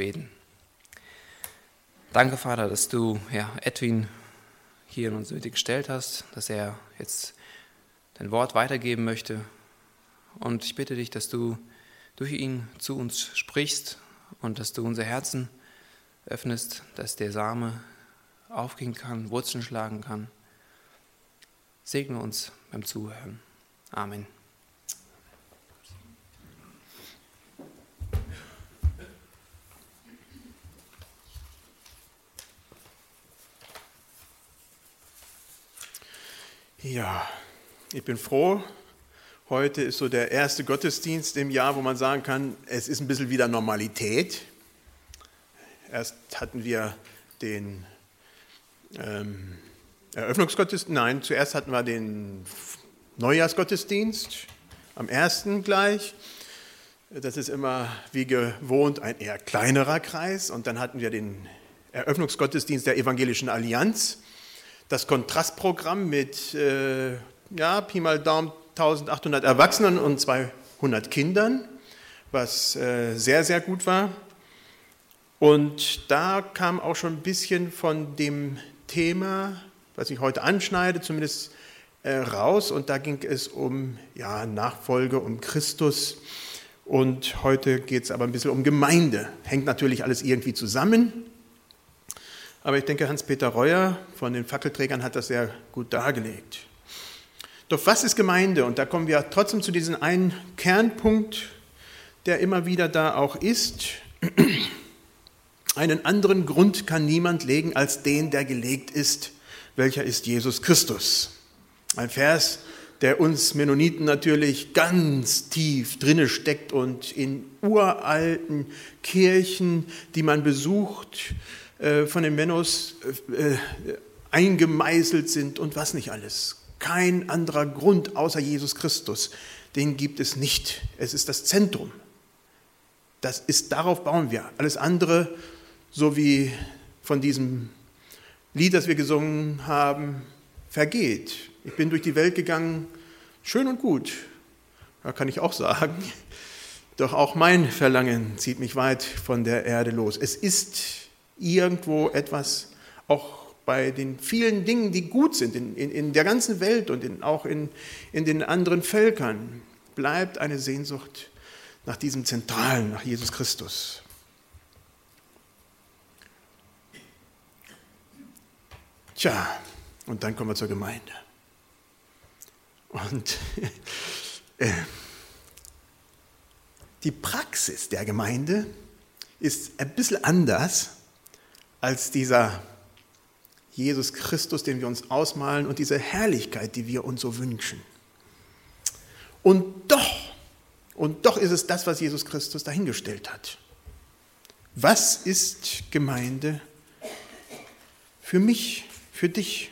beten. Danke, Vater, dass du ja, Edwin hier in unsere Mitte gestellt hast, dass er jetzt dein Wort weitergeben möchte. Und ich bitte dich, dass du durch ihn zu uns sprichst und dass du unser Herzen öffnest, dass der Same aufgehen kann, Wurzeln schlagen kann. Segne uns beim Zuhören. Amen. Ja, ich bin froh. Heute ist so der erste Gottesdienst im Jahr, wo man sagen kann, es ist ein bisschen wieder Normalität. Erst hatten wir den ähm, Eröffnungsgottesdienst, nein, zuerst hatten wir den Neujahrsgottesdienst am ersten gleich. Das ist immer wie gewohnt ein eher kleinerer Kreis. Und dann hatten wir den Eröffnungsgottesdienst der Evangelischen Allianz das Kontrastprogramm mit, äh, ja, Pi mal Daumen, 1800 Erwachsenen und 200 Kindern, was äh, sehr, sehr gut war. Und da kam auch schon ein bisschen von dem Thema, was ich heute anschneide, zumindest äh, raus. Und da ging es um ja, Nachfolge, um Christus. Und heute geht es aber ein bisschen um Gemeinde. Hängt natürlich alles irgendwie zusammen. Aber ich denke, Hans-Peter Reuer von den Fackelträgern hat das sehr gut dargelegt. Doch was ist Gemeinde? Und da kommen wir trotzdem zu diesem einen Kernpunkt, der immer wieder da auch ist. Einen anderen Grund kann niemand legen als den, der gelegt ist, welcher ist Jesus Christus. Ein Vers, der uns Mennoniten natürlich ganz tief drinne steckt und in uralten Kirchen, die man besucht, von den Mennos äh, äh, eingemeißelt sind und was nicht alles. Kein anderer Grund außer Jesus Christus. Den gibt es nicht. Es ist das Zentrum. Das ist, darauf bauen wir. Alles andere, so wie von diesem Lied, das wir gesungen haben, vergeht. Ich bin durch die Welt gegangen, schön und gut. Da kann ich auch sagen. Doch auch mein Verlangen zieht mich weit von der Erde los. Es ist irgendwo etwas, auch bei den vielen Dingen, die gut sind in, in, in der ganzen Welt und in, auch in, in den anderen Völkern, bleibt eine Sehnsucht nach diesem Zentralen, nach Jesus Christus. Tja, und dann kommen wir zur Gemeinde. Und äh, die Praxis der Gemeinde ist ein bisschen anders als dieser Jesus Christus, den wir uns ausmalen und diese Herrlichkeit, die wir uns so wünschen. Und doch, und doch ist es das, was Jesus Christus dahingestellt hat. Was ist Gemeinde für mich, für dich?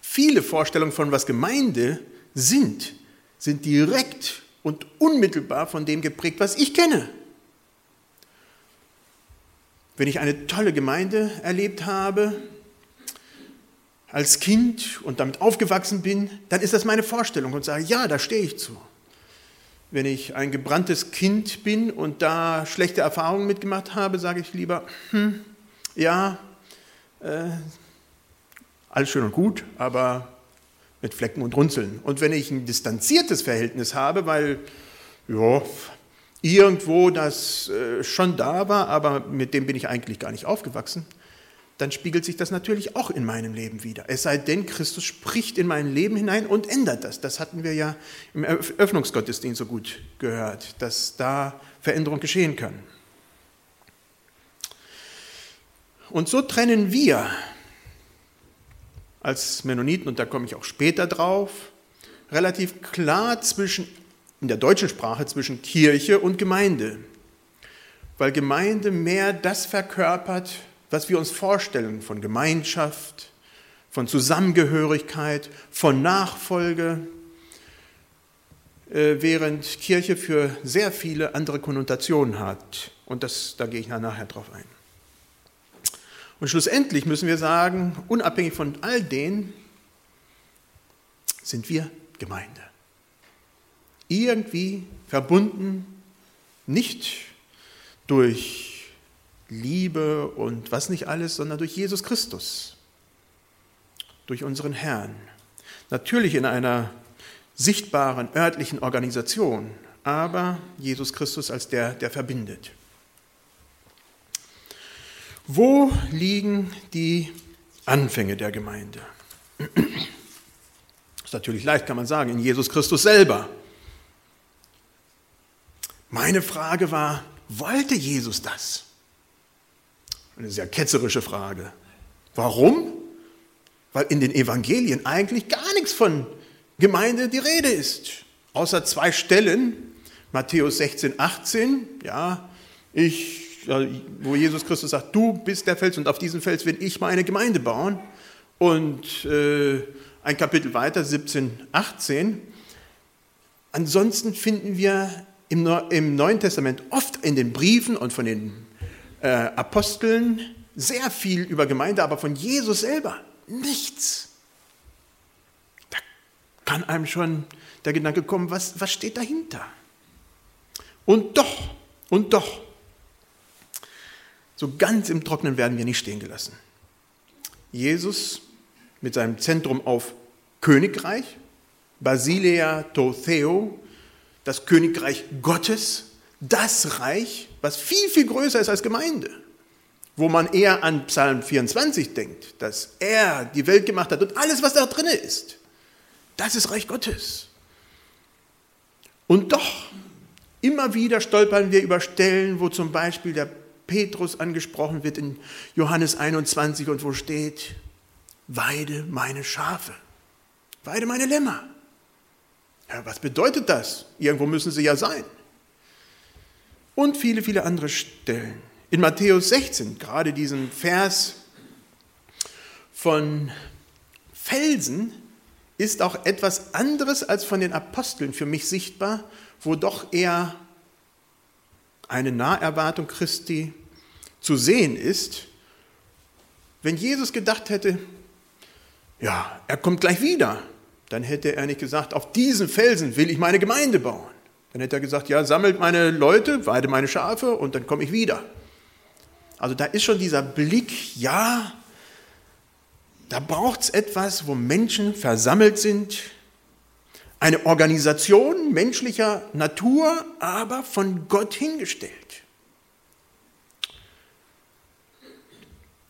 Viele Vorstellungen von was Gemeinde sind, sind direkt und unmittelbar von dem geprägt, was ich kenne. Wenn ich eine tolle Gemeinde erlebt habe, als Kind und damit aufgewachsen bin, dann ist das meine Vorstellung und sage, ja, da stehe ich zu. Wenn ich ein gebranntes Kind bin und da schlechte Erfahrungen mitgemacht habe, sage ich lieber, hm, ja, äh, alles schön und gut, aber mit Flecken und Runzeln. Und wenn ich ein distanziertes Verhältnis habe, weil, ja, irgendwo das äh, schon da war, aber mit dem bin ich eigentlich gar nicht aufgewachsen, dann spiegelt sich das natürlich auch in meinem Leben wieder. Es sei denn, Christus spricht in mein Leben hinein und ändert das. Das hatten wir ja im Öffnungsgottesdienst so gut gehört, dass da Veränderung geschehen kann. Und so trennen wir als Mennoniten, und da komme ich auch später drauf, relativ klar zwischen in der deutschen Sprache zwischen Kirche und Gemeinde, weil Gemeinde mehr das verkörpert, was wir uns vorstellen von Gemeinschaft, von Zusammengehörigkeit, von Nachfolge, äh, während Kirche für sehr viele andere Konnotationen hat. Und das, da gehe ich nachher drauf ein. Und schlussendlich müssen wir sagen, unabhängig von all denen, sind wir Gemeinde irgendwie verbunden, nicht durch Liebe und was nicht alles, sondern durch Jesus Christus, durch unseren Herrn. Natürlich in einer sichtbaren örtlichen Organisation, aber Jesus Christus als der, der verbindet. Wo liegen die Anfänge der Gemeinde? Das ist natürlich leicht, kann man sagen, in Jesus Christus selber. Meine Frage war, wollte Jesus das? Eine sehr ketzerische Frage. Warum? Weil in den Evangelien eigentlich gar nichts von Gemeinde die Rede ist. Außer zwei Stellen, Matthäus 16, 18, ja, ich, wo Jesus Christus sagt, du bist der Fels und auf diesen Fels will ich meine Gemeinde bauen. Und äh, ein Kapitel weiter, 17, 18. Ansonsten finden wir im, Neuen Testament oft in den Briefen und von den äh, Aposteln sehr viel über Gemeinde, aber von Jesus selber nichts. Da kann einem schon der Gedanke kommen, was, was steht dahinter? Und doch, und doch, so ganz im Trockenen werden wir nicht stehen gelassen. Jesus mit seinem Zentrum auf Königreich, Basilea to Theo, das Königreich Gottes, das Reich, was viel, viel größer ist als Gemeinde, wo man eher an Psalm 24 denkt, dass er die Welt gemacht hat und alles, was da drin ist, das ist Reich Gottes. Und doch, immer wieder stolpern wir über Stellen, wo zum Beispiel der Petrus angesprochen wird in Johannes 21 und wo steht, weide meine Schafe, weide meine Lämmer. Ja, was bedeutet das? Irgendwo müssen sie ja sein und viele, viele andere Stellen. In Matthäus 16, gerade diesen Vers von Felsen, ist auch etwas anderes als von den Aposteln für mich sichtbar, wo doch eher eine Naherwartung Christi zu sehen ist. Wenn Jesus gedacht hätte, ja, er kommt gleich wieder, dann hätte er nicht gesagt, auf diesen Felsen will ich meine Gemeinde bauen. Dann hätte er gesagt, ja, sammelt meine Leute, weide meine Schafe und dann komme ich wieder. Also da ist schon dieser Blick, ja, da braucht es etwas, wo Menschen versammelt sind, eine Organisation menschlicher Natur, aber von Gott hingestellt.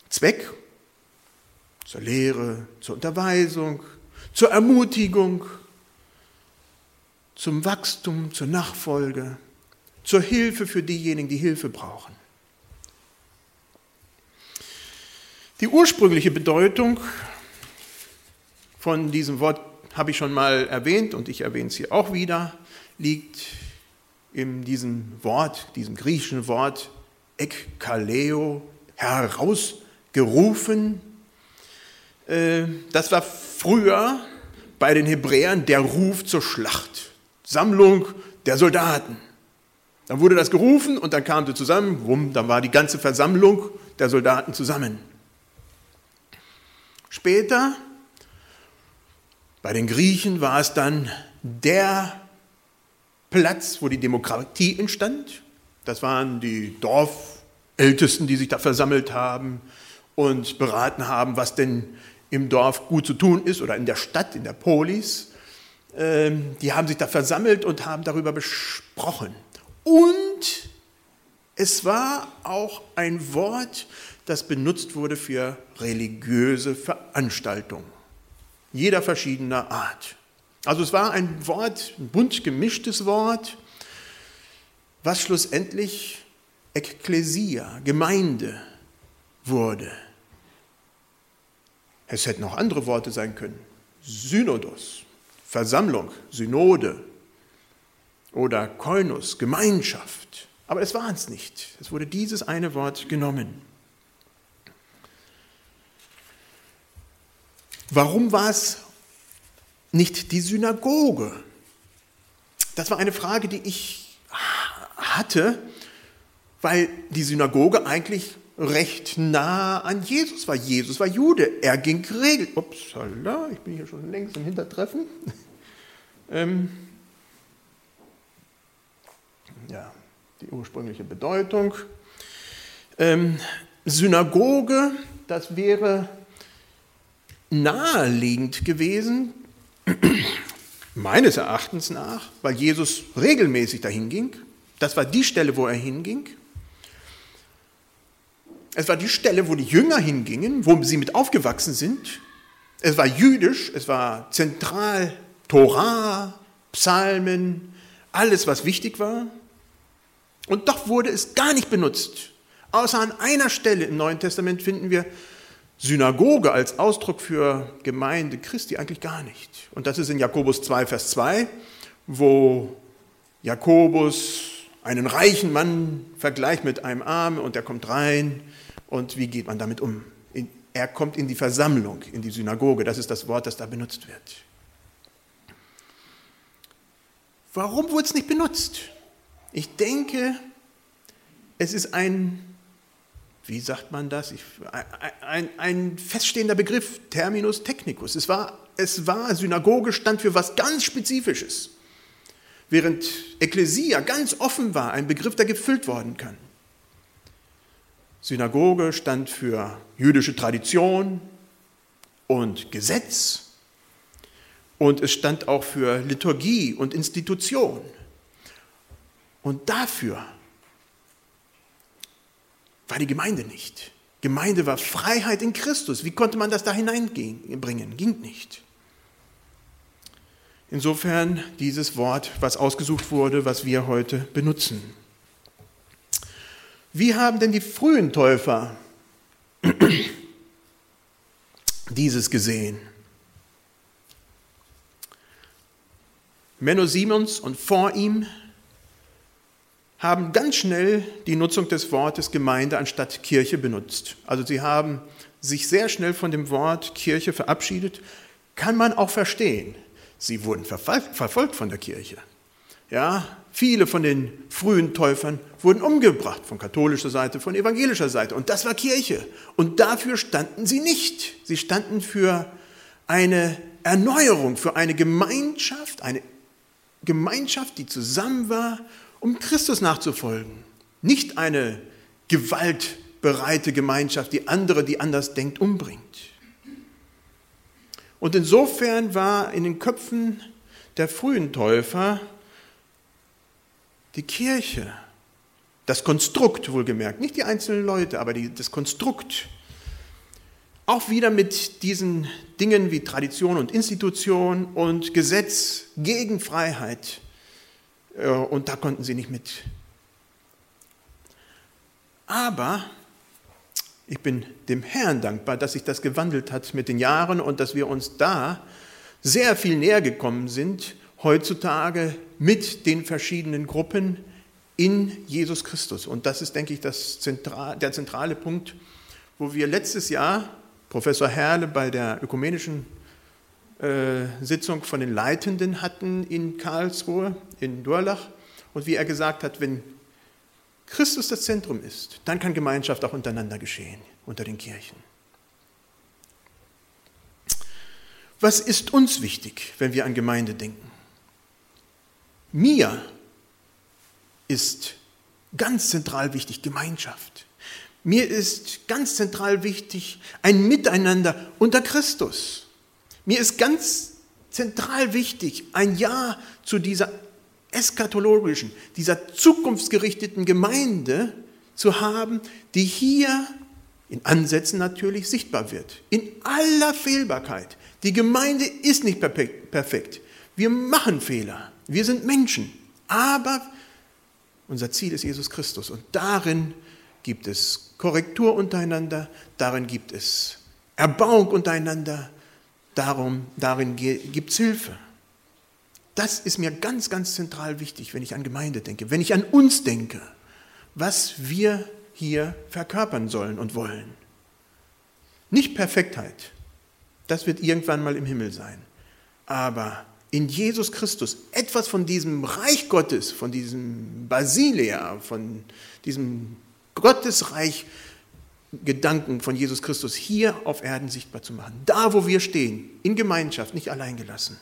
Zweck zur Lehre, zur Unterweisung, zur Ermutigung, zum Wachstum, zur Nachfolge, zur Hilfe für diejenigen, die Hilfe brauchen. Die ursprüngliche Bedeutung von diesem Wort habe ich schon mal erwähnt und ich erwähne es hier auch wieder, liegt in diesem Wort, diesem griechischen Wort ekkaleo, herausgerufen. Äh, das war früher bei den Hebräern der Ruf zur Schlacht. Sammlung der Soldaten. Dann wurde das gerufen und dann kam sie zusammen, wumm, dann war die ganze Versammlung der Soldaten zusammen. Später, bei den Griechen, war es dann der Platz, wo die Demokratie entstand. Das waren die Dorfältesten, die sich da versammelt haben und beraten haben, was denn im Dorf gut zu tun ist oder in der Stadt, in der Polis. Ähm, die haben sich da versammelt und haben darüber besprochen. Und es war auch ein Wort, das benutzt wurde für religiöse Veranstaltungen, jeder verschiedener Art. Also es war ein Wort, ein bunt gemischtes Wort, was schlussendlich Ekklesia, Gemeinde wurde. Es hätten auch andere Worte sein können. Synodos, Versammlung, Synode oder Koinus, Gemeinschaft. Aber es war es nicht. Es wurde dieses eine Wort genommen. Warum war es nicht die Synagoge? Das war eine Frage, die ich hatte, weil die Synagoge eigentlich recht nah an Jesus war. Jesus war Jude, er ging geregelt. Upsala, ich bin hier schon längst im Hintertreffen. ähm, ja, die ursprüngliche Bedeutung. Ähm, Synagoge, das wäre naheliegend gewesen, meines Erachtens nach, weil Jesus regelmäßig dahin ging. Das war die Stelle, wo er hinging. Es war die Stelle, wo die Jünger hingingen, wo sie mit aufgewachsen sind. Es war jüdisch, es war zentral Torah, Psalmen, alles, was wichtig war. Und doch wurde es gar nicht benutzt. Außer an einer Stelle im Neuen Testament finden wir Synagoge als Ausdruck für Gemeinde Christi eigentlich gar nicht. Und das ist in Jakobus 2, Vers 2, wo Jakobus einen reichen Mann vergleicht mit einem Armen und der kommt rein und wie geht man damit um? Er kommt in die Versammlung, in die Synagoge, das ist das Wort, das da benutzt wird. Warum wurde es nicht benutzt? Ich denke, es ist ein, wie sagt man das? Ich, ein, ein, feststehender Begriff, Terminus technicus. Es war, es war, Synagoge stand für was ganz Spezifisches. Während Ekklesia ganz offen war, ein Begriff, der gefüllt worden kann. Synagoge stand für jüdische Tradition und Gesetz und es stand auch für Liturgie und Institution. Und dafür war die Gemeinde nicht. Gemeinde war Freiheit in Christus. Wie konnte man das da hineinbringen? Ging nicht. Insofern dieses Wort, was ausgesucht wurde, was wir heute benutzen. Wie haben denn die frühen Täufer dieses gesehen? Menno Simons und vor ihm haben ganz schnell die Nutzung des Wortes Gemeinde anstatt Kirche benutzt. Also sie haben sich sehr schnell von dem Wort Kirche verabschiedet. Kann man auch verstehen. Sie wurden verfolgt von der Kirche. Ja, viele von den frühen Täufern wurden umgebracht, von katholischer Seite, von evangelischer Seite. Und das war Kirche. Und dafür standen sie nicht. Sie standen für eine Erneuerung, für eine Gemeinschaft, eine Gemeinschaft, die zusammen war, um Christus nachzufolgen. Nicht eine gewaltbereite Gemeinschaft, die andere, die anders denkt, umbringt. Und insofern war in den Köpfen der frühen Täufer die Kirche, das Konstrukt wohlgemerkt, nicht die einzelnen Leute, aber die, das Konstrukt, auch wieder mit diesen Dingen wie Tradition und Institution und Gesetz gegen Freiheit. Äh, und da konnten sie nicht mit. Aber ich bin dem Herrn dankbar, dass sich das gewandelt hat mit den Jahren und dass wir uns da sehr viel näher gekommen sind heutzutage mit den verschiedenen Gruppen in Jesus Christus. Und das ist, denke ich, das Zentral, der zentrale Punkt, wo wir letztes Jahr Professor Herle bei der ökumenischen äh, Sitzung von den Leitenden hatten in Karlsruhe, in Durlach, und wie er gesagt hat, wenn Christus das Zentrum ist, dann kann Gemeinschaft auch untereinander geschehen, unter den Kirchen. Was ist uns wichtig, wenn wir an Gemeinde denken? Mir ist ganz zentral wichtig Gemeinschaft. Mir ist ganz zentral wichtig ein Miteinander unter Christus. Mir ist ganz zentral wichtig ein Ja zu dieser eskatologischen, dieser zukunftsgerichteten Gemeinde zu haben, die hier in Ansätzen natürlich sichtbar wird. In aller Fehlbarkeit. Die Gemeinde ist nicht perfekt. Wir machen Fehler. Wir sind Menschen, aber unser Ziel ist Jesus Christus und darin gibt es Korrektur untereinander, darin gibt es Erbauung untereinander, darum, darin gibt es Hilfe. Das ist mir ganz, ganz zentral wichtig, wenn ich an Gemeinde denke, wenn ich an uns denke, was wir hier verkörpern sollen und wollen. Nicht Perfektheit, das wird irgendwann mal im Himmel sein, aber in Jesus Christus etwas von diesem Reich Gottes, von diesem Basilea, von diesem Gottesreich Gedanken von Jesus Christus hier auf Erden sichtbar zu machen. Da, wo wir stehen, in Gemeinschaft, nicht allein gelassen.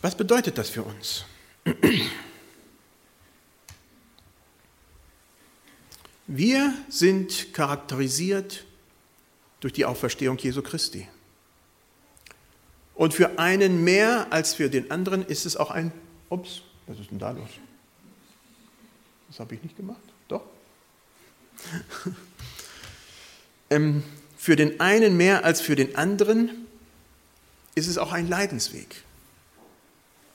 Was bedeutet das für uns? Wir sind charakterisiert durch die Auferstehung Jesu Christi. Und für einen mehr als für den anderen ist es auch ein, ups, was ist denn da los? Das habe ich nicht gemacht, doch. ähm, für den einen mehr als für den anderen ist es auch ein Leidensweg,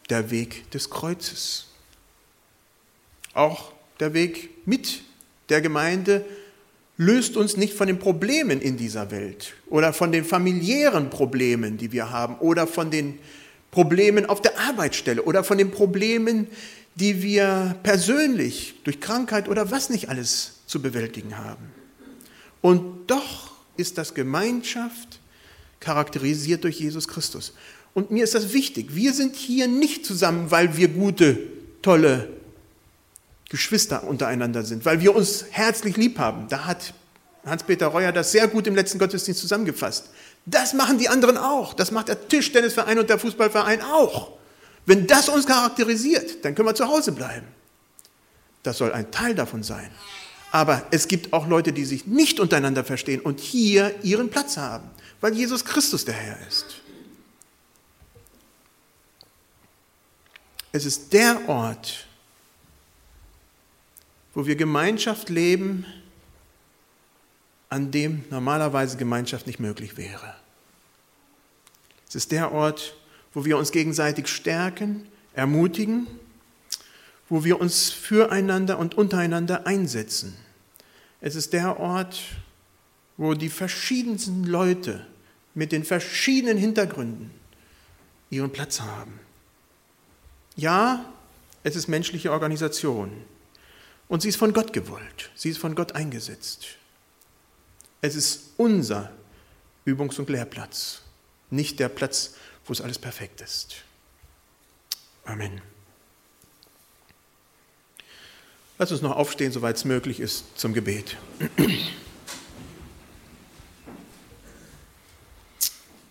der Weg des Kreuzes. Auch der Weg mit der Gemeinde löst uns nicht von den Problemen in dieser Welt oder von den familiären Problemen, die wir haben oder von den Problemen auf der Arbeitsstelle oder von den Problemen, die wir persönlich durch Krankheit oder was nicht alles zu bewältigen haben. Und doch ist das Gemeinschaft charakterisiert durch Jesus Christus. Und mir ist das wichtig. Wir sind hier nicht zusammen, weil wir gute, tolle Geschwister untereinander sind, weil wir uns herzlich lieb haben. Da hat Hans-Peter Reuer das sehr gut im letzten Gottesdienst zusammengefasst. Das machen die anderen auch. Das macht der Tischtennisverein und der Fußballverein auch. Wenn das uns charakterisiert, dann können wir zu Hause bleiben. Das soll ein Teil davon sein. Aber es gibt auch Leute, die sich nicht untereinander verstehen und hier ihren Platz haben, weil Jesus Christus der Herr ist. Es ist der Ort, wo wir Gemeinschaft leben, an dem normalerweise Gemeinschaft nicht möglich wäre. Es ist der Ort, wo wir uns gegenseitig stärken, ermutigen, wo wir uns füreinander und untereinander einsetzen. Es ist der Ort, wo die verschiedensten Leute mit den verschiedenen Hintergründen ihren Platz haben. Ja, es ist menschliche Organisation. Und sie ist von Gott gewollt. Sie ist von Gott eingesetzt. Es ist unser Übungs- und Lehrplatz, nicht der Platz, wo es alles perfekt ist. Amen. Lass uns noch aufstehen, soweit es möglich ist, zum Gebet.